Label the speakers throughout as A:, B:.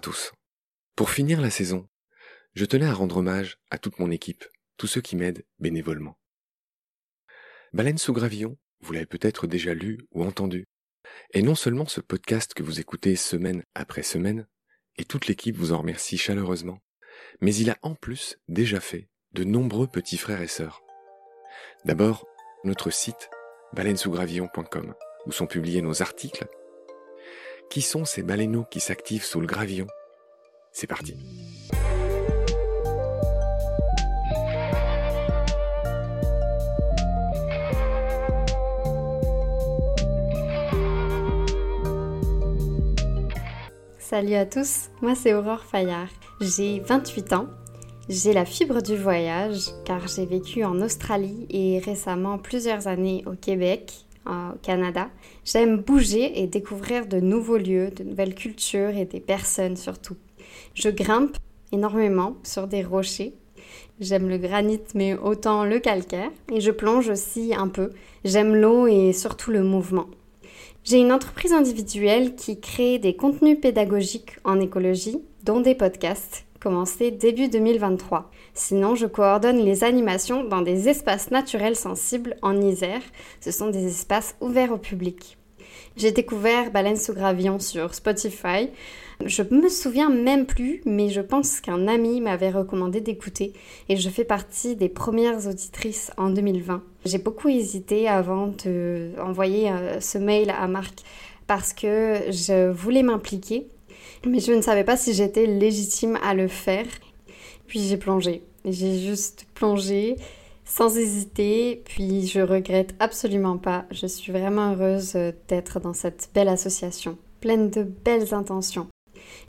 A: tous. Pour finir la saison, je tenais à rendre hommage à toute mon équipe, tous ceux qui m'aident bénévolement. Baleine sous gravillon, vous l'avez peut-être déjà lu ou entendu. Et non seulement ce podcast que vous écoutez semaine après semaine, et toute l'équipe vous en remercie chaleureusement, mais il a en plus déjà fait de nombreux petits frères et sœurs. D'abord, notre site baleinesousgravillon.com, où sont publiés nos articles. Qui sont ces baleineaux qui s'activent sous le gravillon? C'est parti.
B: Salut à tous, moi c'est Aurore Fayard. J'ai 28 ans. J'ai la fibre du voyage car j'ai vécu en Australie et récemment plusieurs années au Québec, au Canada. J'aime bouger et découvrir de nouveaux lieux, de nouvelles cultures et des personnes surtout. Je grimpe énormément sur des rochers. J'aime le granit mais autant le calcaire et je plonge aussi un peu. J'aime l'eau et surtout le mouvement. J'ai une entreprise individuelle qui crée des contenus pédagogiques en écologie, dont des podcasts, commencés début 2023. Sinon, je coordonne les animations dans des espaces naturels sensibles en Isère. Ce sont des espaces ouverts au public. J'ai découvert Baleine sous gravillon sur Spotify. Je me souviens même plus, mais je pense qu'un ami m'avait recommandé d'écouter et je fais partie des premières auditrices en 2020. J'ai beaucoup hésité avant d'envoyer euh, ce mail à Marc parce que je voulais m'impliquer, mais je ne savais pas si j'étais légitime à le faire. Puis j'ai plongé. J'ai juste plongé sans hésiter, puis je regrette absolument pas. Je suis vraiment heureuse d'être dans cette belle association, pleine de belles intentions.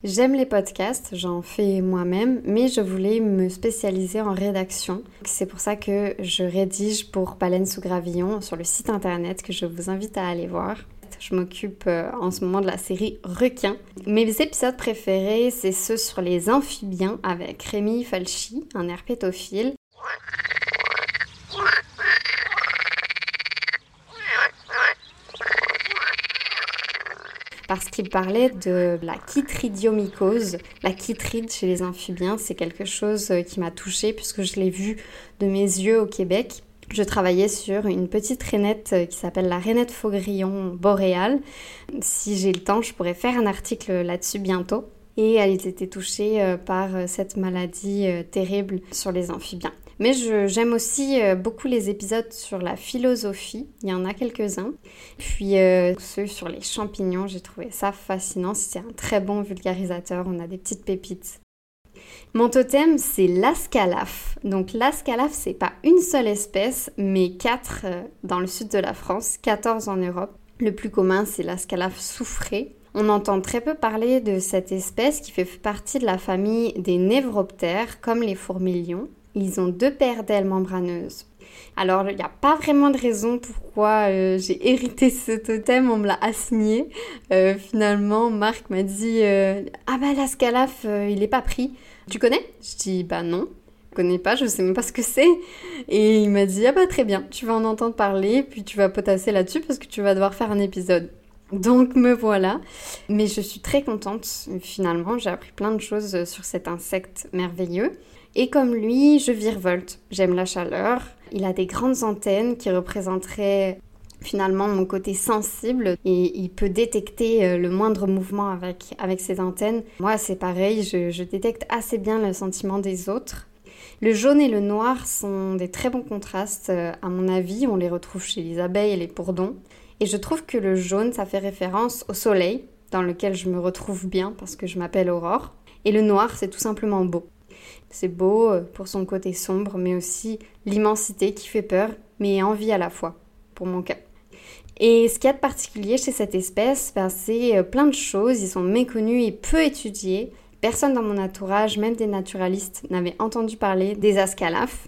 B: J'aime les podcasts, j'en fais moi-même, mais je voulais me spécialiser en rédaction. C'est pour ça que je rédige pour Baleine sous Gravillon sur le site internet que je vous invite à aller voir. Je m'occupe euh, en ce moment de la série Requin. Mes épisodes préférés, c'est ceux sur les amphibiens avec Rémi Falchi, un herpétophile. parce qu'il parlait de la chytridiomycose. La chytride chez les amphibiens, c'est quelque chose euh, qui m'a touchée puisque je l'ai vu de mes yeux au Québec. Je travaillais sur une petite rainette euh, qui s'appelle la rainette faugrillon boréale. Si j'ai le temps, je pourrais faire un article là-dessus bientôt. Et elle était touchée euh, par cette maladie terrible sur les amphibiens. Mais j'aime aussi euh, beaucoup les épisodes sur la philosophie, il y en a quelques-uns. Puis euh, ceux sur les champignons, j'ai trouvé ça fascinant. C'est un très bon vulgarisateur, on a des petites pépites. Mon totem, c'est l'ascalaf. Donc l'ascalaf, c'est pas une seule espèce, mais quatre euh, dans le sud de la France, 14 en Europe. Le plus commun, c'est l'ascalaf soufré. On entend très peu parler de cette espèce qui fait partie de la famille des névroptères, comme les fourmilions. Ils ont deux paires d'ailes membraneuses. Alors, il n'y a pas vraiment de raison pourquoi euh, j'ai hérité ce totem, on me l'a assigné. Euh, finalement, Marc m'a dit euh, Ah bah, l'ascalaf, il n'est pas pris. Tu connais? Je dis Bah non, je connais pas, je sais même pas ce que c'est. Et il m'a dit Ah bah, très bien, tu vas en entendre parler, puis tu vas potasser là-dessus parce que tu vas devoir faire un épisode. Donc me voilà. Mais je suis très contente. Finalement, j'ai appris plein de choses sur cet insecte merveilleux. Et comme lui, je virevolte. J'aime la chaleur. Il a des grandes antennes qui représenteraient finalement mon côté sensible et il peut détecter euh, le moindre mouvement avec, avec ses antennes. Moi, c'est pareil, je, je détecte assez bien le sentiment des autres. Le jaune et le noir sont des très bons contrastes, euh, à mon avis. On les retrouve chez les abeilles et les bourdons. Et je trouve que le jaune, ça fait référence au soleil, dans lequel je me retrouve bien parce que je m'appelle Aurore. Et le noir, c'est tout simplement beau. C'est beau euh, pour son côté sombre, mais aussi l'immensité qui fait peur, mais envie à la fois, pour mon cas. Et ce qu'il y a de particulier chez cette espèce, ben, c'est euh, plein de choses, ils sont méconnus et peu étudiés. Personne dans mon entourage, même des naturalistes, n'avait entendu parler des ascalaphes.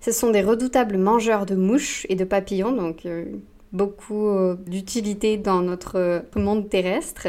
B: Ce sont des redoutables mangeurs de mouches et de papillons, donc euh, beaucoup d'utilité dans notre monde terrestre.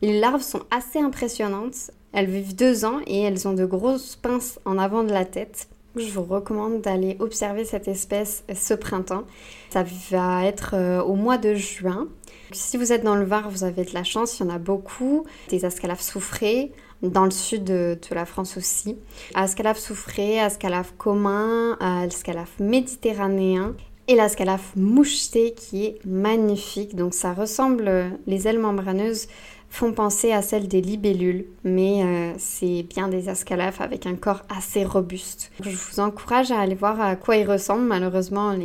B: Les larves sont assez impressionnantes. Elles vivent deux ans et elles ont de grosses pinces en avant de la tête. Je vous recommande d'aller observer cette espèce ce printemps. Ça va être euh, au mois de juin. Si vous êtes dans le Var, vous avez de la chance, il y en a beaucoup. Des ascalaphes soufrés, dans le sud de, la France aussi. Ascalaf soufré, Ascalaf commun, Ascalaf méditerranéen et l'Ascalaf moucheté qui est magnifique. Donc ça ressemble, les ailes membraneuses font penser à celles des libellules, mais euh, c'est bien des ascalaphes avec un corps assez robuste. Je vous encourage à aller voir à quoi ils ressemblent. Malheureusement,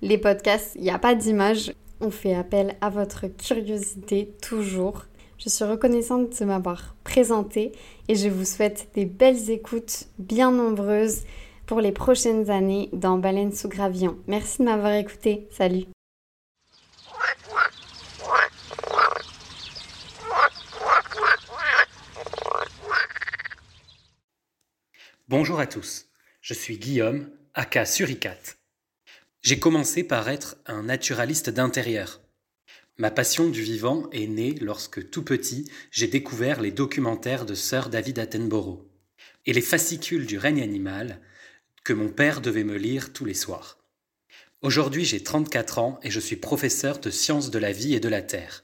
B: les, podcasts, il n'y a pas d'image. On fait appel à votre curiosité toujours. Je suis reconnaissante de m'avoir présenté et je vous souhaite des belles écoutes bien nombreuses pour les prochaines années dans Baleine sous Gravillon. Merci de m'avoir écouté. Salut.
C: Bonjour à tous, je suis Guillaume, aka Suricate. J'ai commencé par être un naturaliste d'intérieur. Ma passion du vivant est née lorsque tout petit, j'ai découvert les documentaires de Sir David Attenborough et les fascicules du règne animal que mon père devait me lire tous les soirs. Aujourd'hui, j'ai 34 ans et je suis professeur de sciences de la vie et de la terre.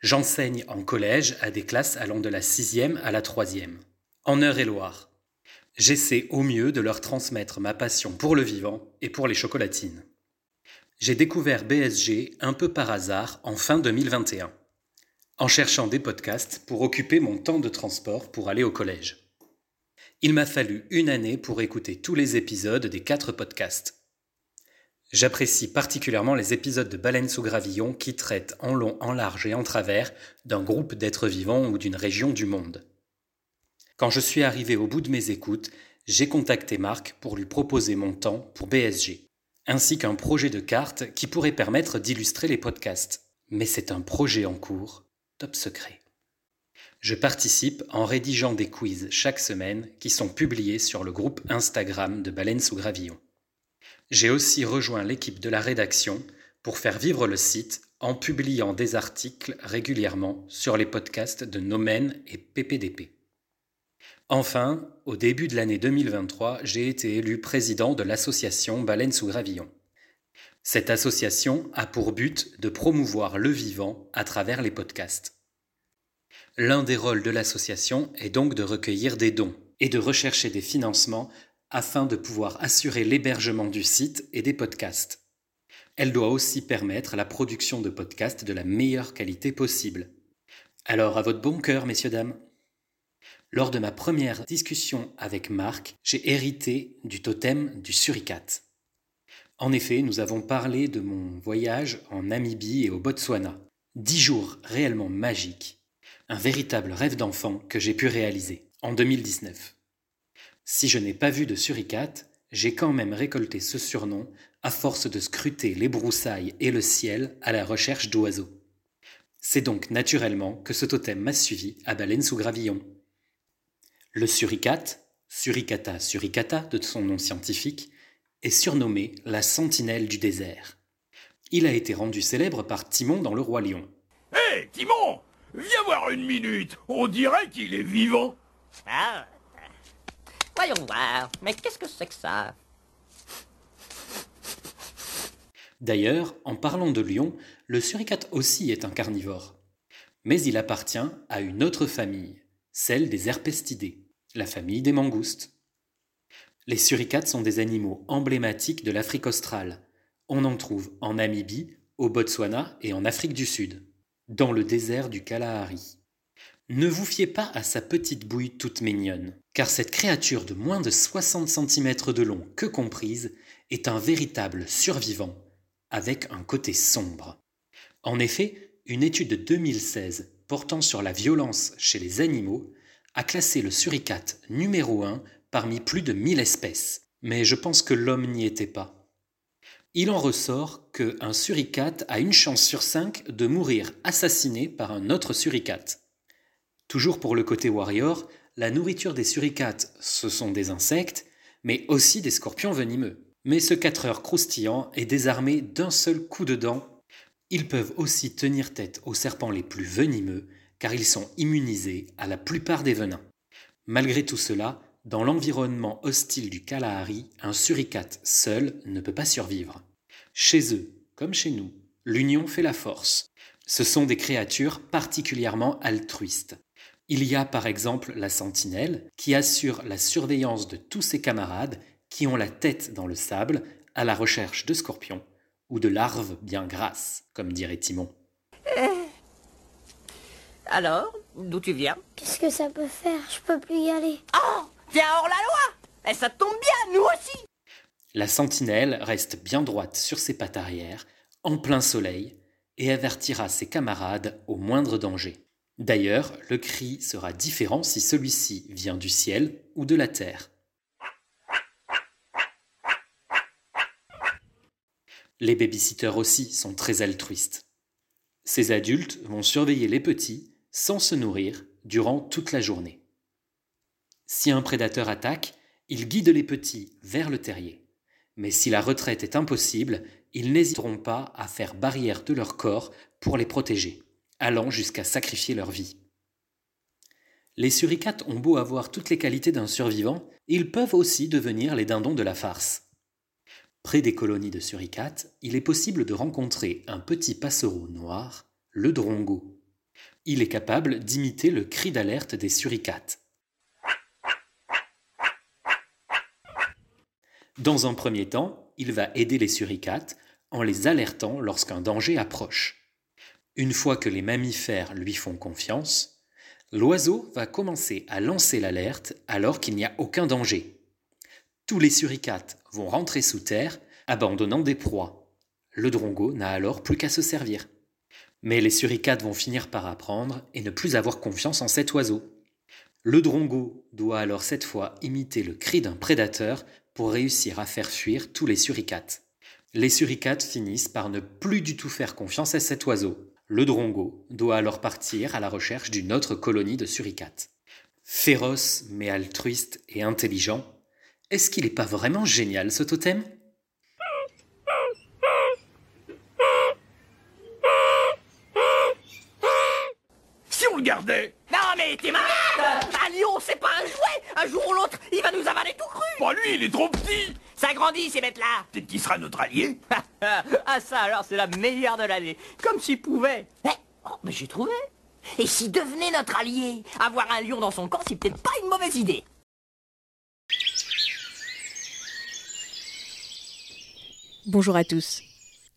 C: J'enseigne en collège à des classes allant de la sixième à la troisième, en Eure-et-Loire. J'essaie au mieux de leur transmettre ma passion pour le vivant et pour les chocolatines. J'ai découvert BSG un peu par hasard en fin 2021, en cherchant des podcasts pour occuper mon temps de transport pour aller au collège. Il m'a fallu une année pour écouter tous les épisodes des quatre podcasts. J'apprécie particulièrement les épisodes de Baleine sous gravillon qui traitent en long, en large et en travers d'un groupe d'êtres vivants ou d'une région du monde. Quand je suis arrivé au bout de mes écoutes, j'ai contacté Marc pour lui proposer mon temps pour BSG, ainsi qu'un projet de carte qui pourrait permettre d'illustrer les podcasts. Mais c'est un projet en cours, top secret. Je participe en rédigeant des quiz chaque semaine qui sont publiés sur le groupe Instagram de Baleine sous Gravillon. J'ai aussi rejoint l'équipe de la rédaction pour faire vivre le site en publiant des articles régulièrement sur les podcasts de Nomen et PPDP. Enfin, au début de l'année 2023, j'ai été élu président de l'association Baleine sous Gravillon. Cette association a pour but de promouvoir le vivant à travers les podcasts. L'un des rôles de l'association est donc de recueillir des dons et de rechercher des financements afin de pouvoir assurer l'hébergement du site et des podcasts. Elle doit aussi permettre la production de podcasts de la meilleure qualité possible. Alors à votre bon cœur, messieurs, dames. Lors de ma première discussion avec Marc, j'ai hérité du totem du suricate. En effet, nous avons parlé de mon voyage en Namibie et au Botswana. Dix jours réellement magiques. Un véritable rêve d'enfant que j'ai pu réaliser en 2019. Si je n'ai pas vu de suricate, j'ai quand même récolté ce surnom à force de scruter les broussailles et le ciel à la recherche d'oiseaux. C'est donc naturellement que ce totem m'a suivi à Baleine sous Gravillon. Le suricate, Suricata suricata de son nom scientifique, est surnommé la sentinelle du désert. Il a été rendu célèbre par Timon dans Le Roi Lion.
D: Hé, Timon Viens voir une minute On dirait qu'il est vivant
E: Ah Voyons voir, mais qu'est-ce que c'est que ça?
C: D'ailleurs, en parlant de lion, le suricate aussi est un carnivore. Mais il appartient à une autre famille, celle des herpestidés la famille des mangoustes. Les suricates sont des animaux emblématiques de l'Afrique australe. On en trouve en Namibie, au Botswana et en Afrique du Sud, dans le désert du Kalahari. Ne vous fiez pas à sa petite bouille toute mignonne, car cette créature de moins de 60 cm de long que comprise est un véritable survivant, avec un côté sombre. En effet, une étude de 2016 portant sur la violence chez les animaux a classé le suricate numéro 1 parmi plus de 1000 espèces, mais je pense que l'homme n'y était pas. Il en ressort qu'un suricate a une chance sur 5 de mourir assassiné par un autre suricate. Toujours pour le côté warrior, la nourriture des suricates, ce sont des insectes, mais aussi des scorpions venimeux. Mais ce 4 heures croustillant est désarmé d'un seul coup de dent. Ils peuvent aussi tenir tête aux serpents les plus venimeux car ils sont immunisés à la plupart des venins. Malgré tout cela, dans l'environnement hostile du Kalahari, un suricate seul ne peut pas survivre. Chez eux, comme chez nous, l'union fait la force. Ce sont des créatures particulièrement altruistes. Il y a par exemple la sentinelle qui assure la surveillance de tous ses camarades qui ont la tête dans le sable à la recherche de scorpions ou de larves bien grasses, comme dirait Timon.
E: Alors, d'où tu viens
F: Qu'est-ce que ça peut faire Je peux plus y aller.
E: Oh T'es hors la loi Et ça tombe bien, nous aussi
C: La sentinelle reste bien droite sur ses pattes arrière, en plein soleil, et avertira ses camarades au moindre danger. D'ailleurs, le cri sera différent si celui-ci vient du ciel ou de la terre. Les babysitters aussi sont très altruistes. Ces adultes vont surveiller les petits sans se nourrir durant toute la journée. Si un prédateur attaque, ils guident les petits vers le terrier. Mais si la retraite est impossible, ils n'hésiteront pas à faire barrière de leur corps pour les protéger, allant jusqu'à sacrifier leur vie. Les suricates ont beau avoir toutes les qualités d'un survivant, ils peuvent aussi devenir les dindons de la farce. Près des colonies de suricates, il est possible de rencontrer un petit passereau noir, le drongo. Il est capable d'imiter le cri d'alerte des suricates. Dans un premier temps, il va aider les suricates en les alertant lorsqu'un danger approche. Une fois que les mammifères lui font confiance, l'oiseau va commencer à lancer l'alerte alors qu'il n'y a aucun danger. Tous les suricates vont rentrer sous terre, abandonnant des proies. Le drongo n'a alors plus qu'à se servir. Mais les suricates vont finir par apprendre et ne plus avoir confiance en cet oiseau. Le drongo doit alors cette fois imiter le cri d'un prédateur pour réussir à faire fuir tous les suricates. Les suricates finissent par ne plus du tout faire confiance à cet oiseau. Le drongo doit alors partir à la recherche d'une autre colonie de suricates. Féroce mais altruiste et intelligent, est-ce qu'il n'est pas vraiment génial ce totem
D: Si on le gardait
E: Non mais t'es malade. Un lion, c'est pas un jouet. Un jour ou l'autre, il va nous avaler tout cru.
D: Pas lui, il est trop petit.
E: Ça grandit ces bêtes-là.
D: Peut-être qu'il sera notre allié.
E: Ah ça alors, c'est la meilleure de l'année. Comme s'il pouvait. Eh, oh, mais j'ai trouvé. Et s'il devenait notre allié Avoir un lion dans son camp, c'est peut-être pas une mauvaise idée.
G: Bonjour à tous.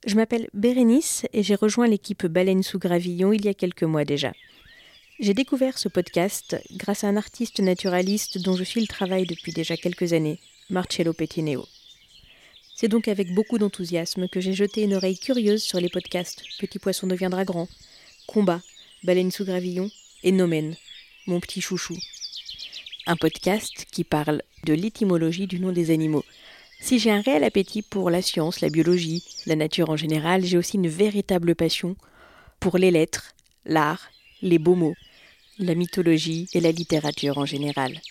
G: Je m'appelle Bérénice et j'ai rejoint l'équipe Baleine sous Gravillon il y a quelques mois déjà. J'ai découvert ce podcast grâce à un artiste naturaliste dont je suis le travail depuis déjà quelques années, Marcello Pettineo. C'est donc avec beaucoup d'enthousiasme que j'ai jeté une oreille curieuse sur les podcasts Petit poisson deviendra grand, Combat, Baleine sous Gravillon et Nomen, mon petit chouchou. Un podcast qui parle de l'étymologie du nom des animaux, si j'ai un réel appétit pour la science, la biologie, la nature en général, j'ai aussi une véritable passion pour les lettres, l'art, les beaux mots, la mythologie et la littérature en général.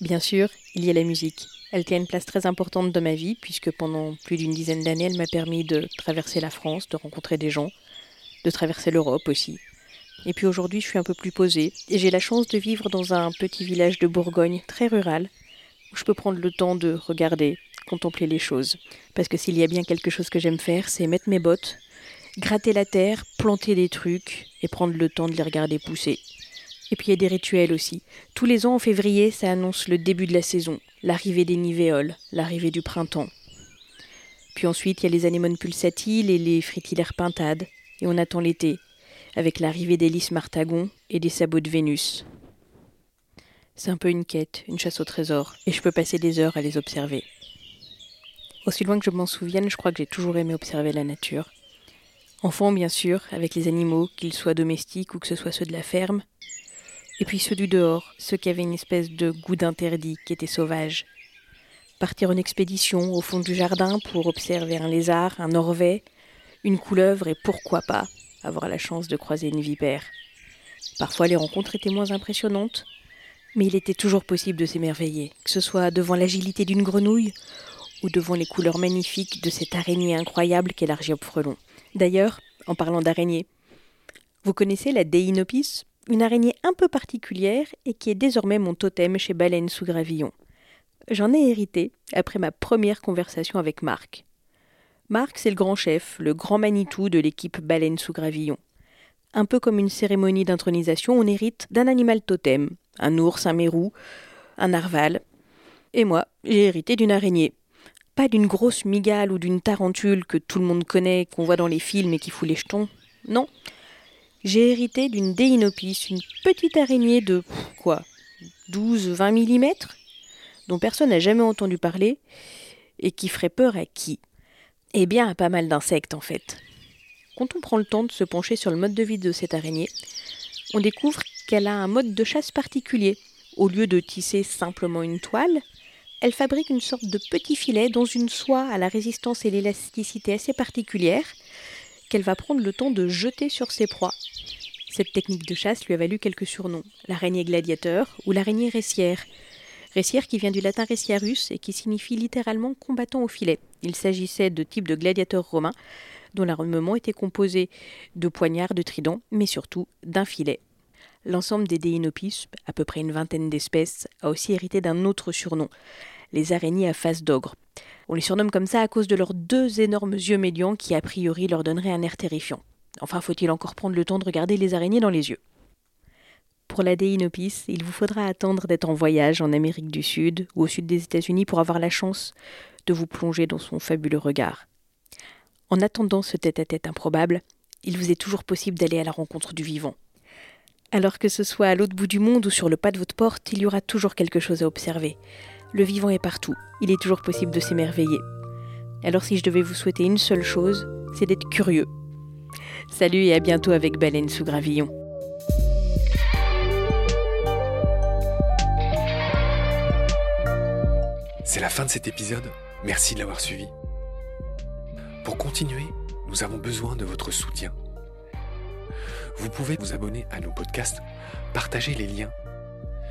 G: Bien sûr, il y a la musique. Elle tient une place très importante dans ma vie, puisque pendant plus d'une dizaine d'années, elle m'a permis de traverser la France, de rencontrer des gens, de traverser l'Europe aussi. Et puis aujourd'hui, je suis un peu plus posée, et j'ai la chance de vivre dans un petit village de Bourgogne très rural, où je peux prendre le temps de regarder, contempler les choses. Parce que s'il y a bien quelque chose que j'aime faire, c'est mettre mes bottes, gratter la terre, planter des trucs et prendre le temps de les regarder pousser. Et puis il y a des rituels aussi. Tous les ans en février, ça annonce le début de la saison, l'arrivée des nivéoles, l'arrivée du printemps. Puis ensuite, il y a les anémones pulsatiles et les fritillaires pintades, et on attend l'été, avec l'arrivée des lys martagons et des sabots de Vénus. C'est un peu une quête, une chasse au trésor, et je peux passer des heures à les observer. Aussi loin que je m'en souvienne, je crois que j'ai toujours aimé observer la nature. Enfant, bien sûr, avec les animaux, qu'ils soient domestiques ou que ce soit ceux de la ferme. Et puis ceux du dehors, ceux qui avaient une espèce de goût d'interdit, qui étaient sauvages. Partir en expédition au fond du jardin pour observer un lézard, un orvet, une couleuvre et pourquoi pas avoir la chance de croiser une vipère. Parfois les rencontres étaient moins impressionnantes, mais il était toujours possible de s'émerveiller, que ce soit devant l'agilité d'une grenouille ou devant les couleurs magnifiques de cette araignée incroyable qu'est l'Argiope frelon. D'ailleurs, en parlant d'araignée, vous connaissez la Deinopis, une araignée un peu particulière et qui est désormais mon totem chez Baleine sous Gravillon. J'en ai hérité après ma première conversation avec Marc. Marc, c'est le grand chef, le grand Manitou de l'équipe Baleine sous Gravillon. Un peu comme une cérémonie d'intronisation, on hérite d'un animal totem, un ours, un mérou, un narval. Et moi, j'ai hérité d'une araignée. Pas d'une grosse migale ou d'une tarentule que tout le monde connaît, qu'on voit dans les films et qui fout les jetons. Non. J'ai hérité d'une Déinopis, une petite araignée de quoi 12-20 mm dont personne n'a jamais entendu parler et qui ferait peur à qui? Eh bien, à pas mal d'insectes en fait. Quand on prend le temps de se pencher sur le mode de vie de cette araignée, on découvre qu'elle a un mode de chasse particulier. Au lieu de tisser simplement une toile, elle fabrique une sorte de petit filet dans une soie à la résistance et l'élasticité assez particulière qu'elle va prendre le temps de jeter sur ses proies. Cette technique de chasse lui a valu quelques surnoms l'araignée gladiateur ou l'araignée récière, Récière qui vient du latin reciarus et qui signifie littéralement combattant au filet. Il s'agissait de types de gladiateurs romains dont l'armement était composé de poignards, de tridents, mais surtout d'un filet. L'ensemble des Deinopis, à peu près une vingtaine d'espèces, a aussi hérité d'un autre surnom, les araignées à face d'ogre. On les surnomme comme ça à cause de leurs deux énormes yeux médians qui a priori leur donneraient un air terrifiant. Enfin, faut-il encore prendre le temps de regarder les araignées dans les yeux? Pour la Déinopis, il vous faudra attendre d'être en voyage en Amérique du Sud ou au sud des États-Unis pour avoir la chance de vous plonger dans son fabuleux regard. En attendant ce tête-à-tête improbable, il vous est toujours possible d'aller à la rencontre du vivant. Alors que ce soit à l'autre bout du monde ou sur le pas de votre porte, il y aura toujours quelque chose à observer. Le vivant est partout, il est toujours possible de s'émerveiller. Alors si je devais vous souhaiter une seule chose, c'est d'être curieux. Salut et à bientôt avec Baleine sous Gravillon.
A: C'est la fin de cet épisode. Merci de l'avoir suivi. Pour continuer, nous avons besoin de votre soutien. Vous pouvez vous abonner à nos podcasts, partager les liens,